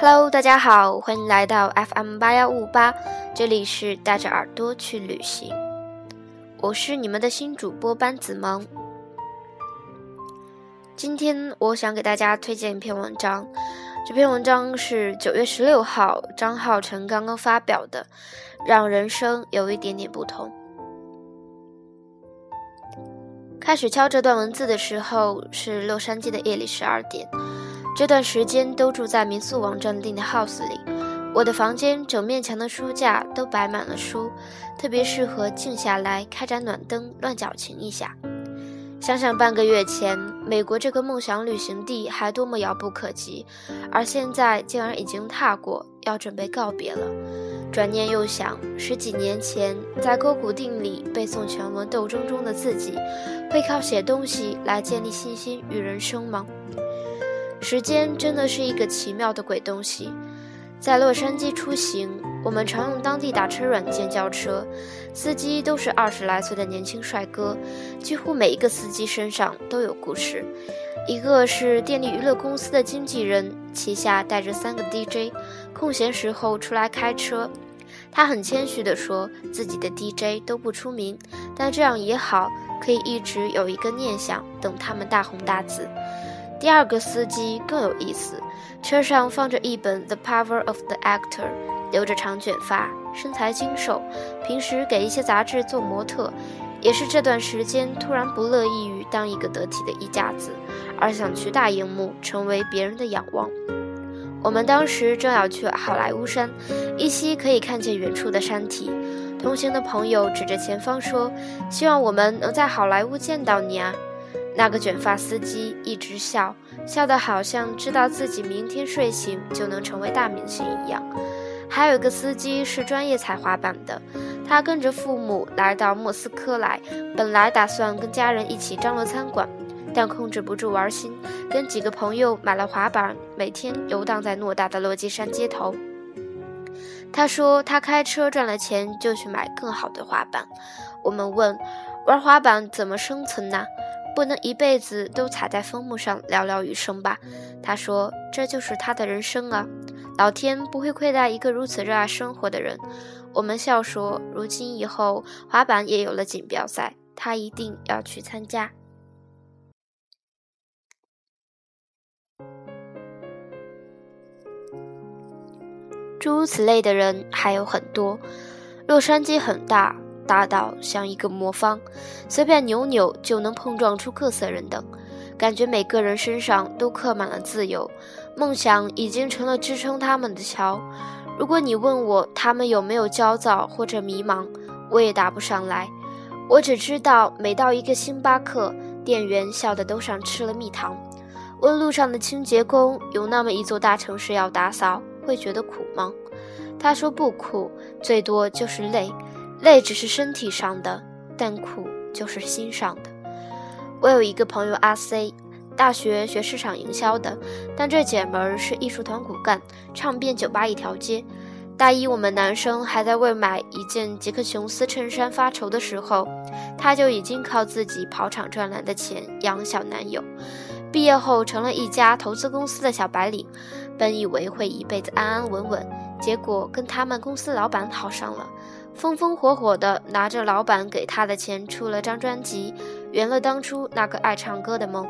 Hello，大家好，欢迎来到 FM 八幺五八，这里是带着耳朵去旅行，我是你们的新主播班子萌。今天我想给大家推荐一篇文章，这篇文章是九月十六号张浩成刚刚发表的，让人生有一点点不同。开始敲这段文字的时候是洛杉矶的夜里十二点。这段时间都住在民宿网站订的 house 里，我的房间整面墙的书架都摆满了书，特别适合静下来开盏暖灯乱矫情一下。想想半个月前美国这个梦想旅行地还多么遥不可及，而现在竟然已经踏过，要准备告别了。转念又想，十几年前在勾股定理背诵全文斗争中的自己，会靠写东西来建立信心与人生吗？时间真的是一个奇妙的鬼东西。在洛杉矶出行，我们常用当地打车软件叫车，司机都是二十来岁的年轻帅哥，几乎每一个司机身上都有故事。一个是电力娱乐公司的经纪人，旗下带着三个 DJ，空闲时候出来开车。他很谦虚地说自己的 DJ 都不出名，但这样也好，可以一直有一个念想，等他们大红大紫。第二个司机更有意思，车上放着一本《The Power of the Actor》，留着长卷发，身材精瘦，平时给一些杂志做模特。也是这段时间突然不乐意于当一个得体的衣架子，而想去大荧幕成为别人的仰望。我们当时正要去好莱坞山，依稀可以看见远处的山体。同行的朋友指着前方说：“希望我们能在好莱坞见到你啊！”那个卷发司机一直笑，笑得好像知道自己明天睡醒就能成为大明星一样。还有一个司机是专业踩滑板的。他跟着父母来到莫斯科来，本来打算跟家人一起张罗餐馆，但控制不住玩心，跟几个朋友买了滑板，每天游荡在偌大的落基山街头。他说他开车赚了钱就去买更好的滑板。我们问，玩滑板怎么生存呢？不能一辈子都踩在枫木上寥寥余生吧？他说这就是他的人生啊，老天不会亏待一个如此热爱生活的人。我们笑说：“如今以后，滑板也有了锦标赛，他一定要去参加。”诸如此类的人还有很多。洛杉矶很大，大到像一个魔方，随便扭扭就能碰撞出各色人等，感觉每个人身上都刻满了自由，梦想已经成了支撑他们的桥。如果你问我他们有没有焦躁或者迷茫，我也答不上来。我只知道，每到一个星巴克，店员笑得都像吃了蜜糖。问路上的清洁工，有那么一座大城市要打扫，会觉得苦吗？他说不苦，最多就是累。累只是身体上的，但苦就是心上的。我有一个朋友阿 C。大学学市场营销的，但这姐们儿是艺术团骨干，唱遍酒吧一条街。大一我们男生还在为买一件杰克琼斯衬衫发愁的时候，她就已经靠自己跑场赚来的钱养小男友。毕业后成了一家投资公司的小白领，本以为会一辈子安安稳稳，结果跟他们公司老板好上了，风风火火的拿着老板给他的钱出了张专辑，圆了当初那个爱唱歌的梦。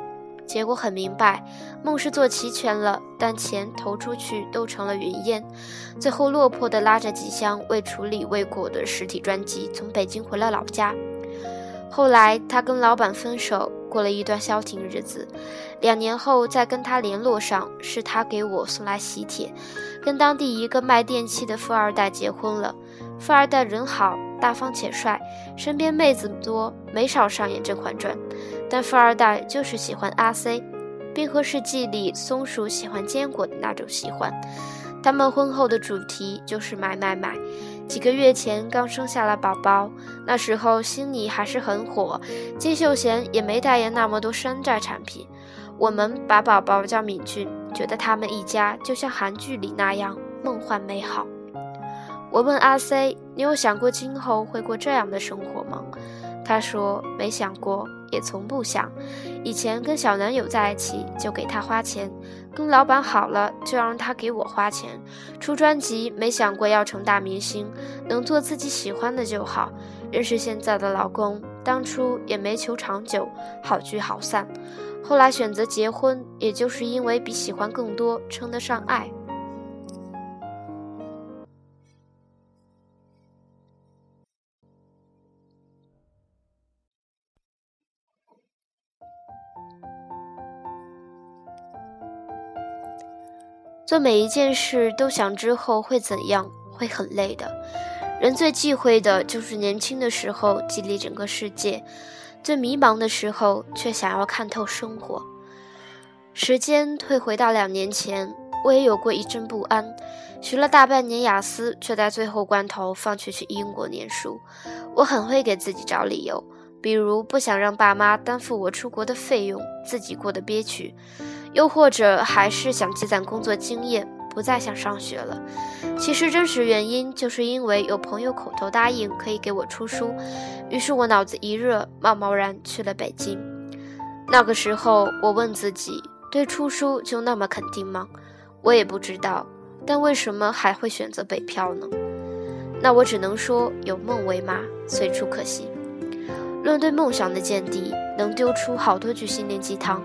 结果很明白，梦是做齐全了，但钱投出去都成了云烟。最后落魄地拉着几箱未处理未果的实体专辑从北京回了老家。后来他跟老板分手，过了一段消停日子。两年后再跟他联络上，是他给我送来喜帖，跟当地一个卖电器的富二代结婚了。富二代人好，大方且帅，身边妹子多，没少上演《甄嬛传》。但富二代就是喜欢阿 C，《冰河世纪》里松鼠喜欢坚果的那种喜欢。他们婚后的主题就是买买买。几个月前刚生下了宝宝，那时候心里还是很火。金秀贤也没代言那么多山寨产品。我们把宝宝叫敏俊，觉得他们一家就像韩剧里那样梦幻美好。我问阿 C：“ 你有想过今后会过这样的生活吗？”他说：“没想过，也从不想，以前跟小男友在一起就给他花钱，跟老板好了就让他给我花钱。出专辑没想过要成大明星，能做自己喜欢的就好。认识现在的老公，当初也没求长久，好聚好散。后来选择结婚，也就是因为比喜欢更多，称得上爱。做每一件事都想之后会怎样，会很累的。人最忌讳的就是年轻的时候激励整个世界，最迷茫的时候却想要看透生活。时间退回到两年前，我也有过一阵不安，学了大半年雅思，却在最后关头放弃去英国念书。我很会给自己找理由，比如不想让爸妈担负我出国的费用，自己过得憋屈。又或者还是想积攒工作经验，不再想上学了。其实真实原因就是因为有朋友口头答应可以给我出书，于是我脑子一热，贸贸然去了北京。那个时候，我问自己：对出书就那么肯定吗？我也不知道，但为什么还会选择北漂呢？那我只能说，有梦为马，随处可栖。论对梦想的见地，能丢出好多句心灵鸡汤。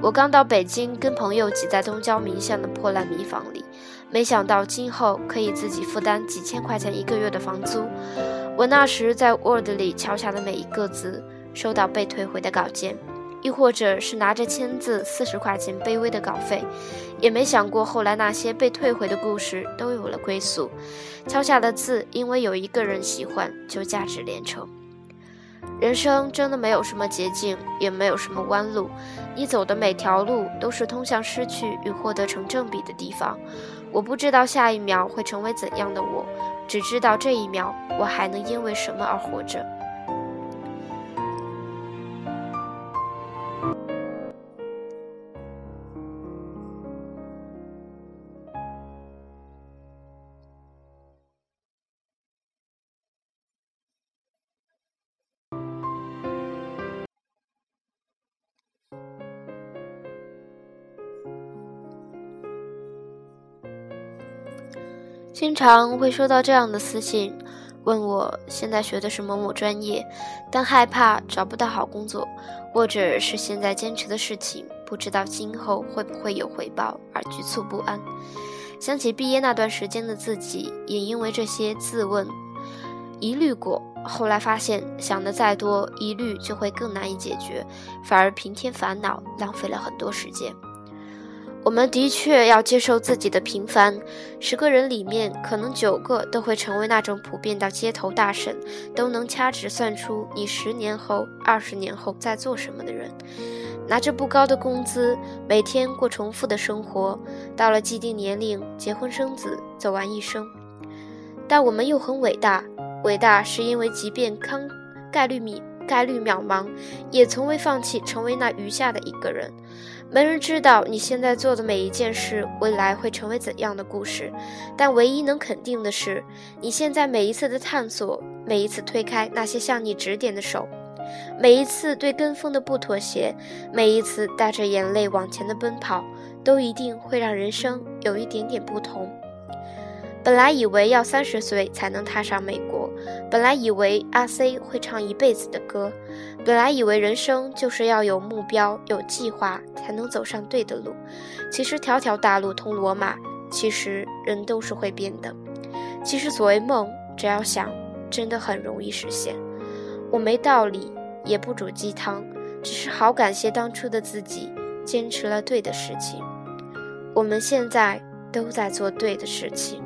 我刚到北京，跟朋友挤在东郊民巷的破烂民房里，没想到今后可以自己负担几千块钱一个月的房租。我那时在 Word 里敲下的每一个字，收到被退回的稿件，亦或者是拿着签字四十块钱卑微的稿费，也没想过后来那些被退回的故事都有了归宿。敲下的字，因为有一个人喜欢，就价值连城。人生真的没有什么捷径，也没有什么弯路，你走的每条路都是通向失去与获得成正比的地方。我不知道下一秒会成为怎样的我，只知道这一秒我还能因为什么而活着。经常会收到这样的私信，问我现在学的是某某专业，但害怕找不到好工作，或者是现在坚持的事情不知道今后会不会有回报而局促不安。想起毕业那段时间的自己，也因为这些自问疑虑过，后来发现想的再多，疑虑就会更难以解决，反而平添烦恼，浪费了很多时间。我们的确要接受自己的平凡，十个人里面可能九个都会成为那种普遍到街头大婶都能掐指算出你十年后、二十年后在做什么的人，拿着不高的工资，每天过重复的生活，到了既定年龄结婚生子，走完一生。但我们又很伟大，伟大是因为即便康概率米概率渺茫，也从未放弃成为那余下的一个人。没人知道你现在做的每一件事未来会成为怎样的故事，但唯一能肯定的是，你现在每一次的探索，每一次推开那些向你指点的手，每一次对跟风的不妥协，每一次带着眼泪往前的奔跑，都一定会让人生有一点点不同。本来以为要三十岁才能踏上美国，本来以为阿 C 会唱一辈子的歌，本来以为人生就是要有目标、有计划才能走上对的路。其实条条大路通罗马，其实人都是会变的。其实所谓梦，只要想，真的很容易实现。我没道理，也不煮鸡汤，只是好感谢当初的自己，坚持了对的事情。我们现在都在做对的事情。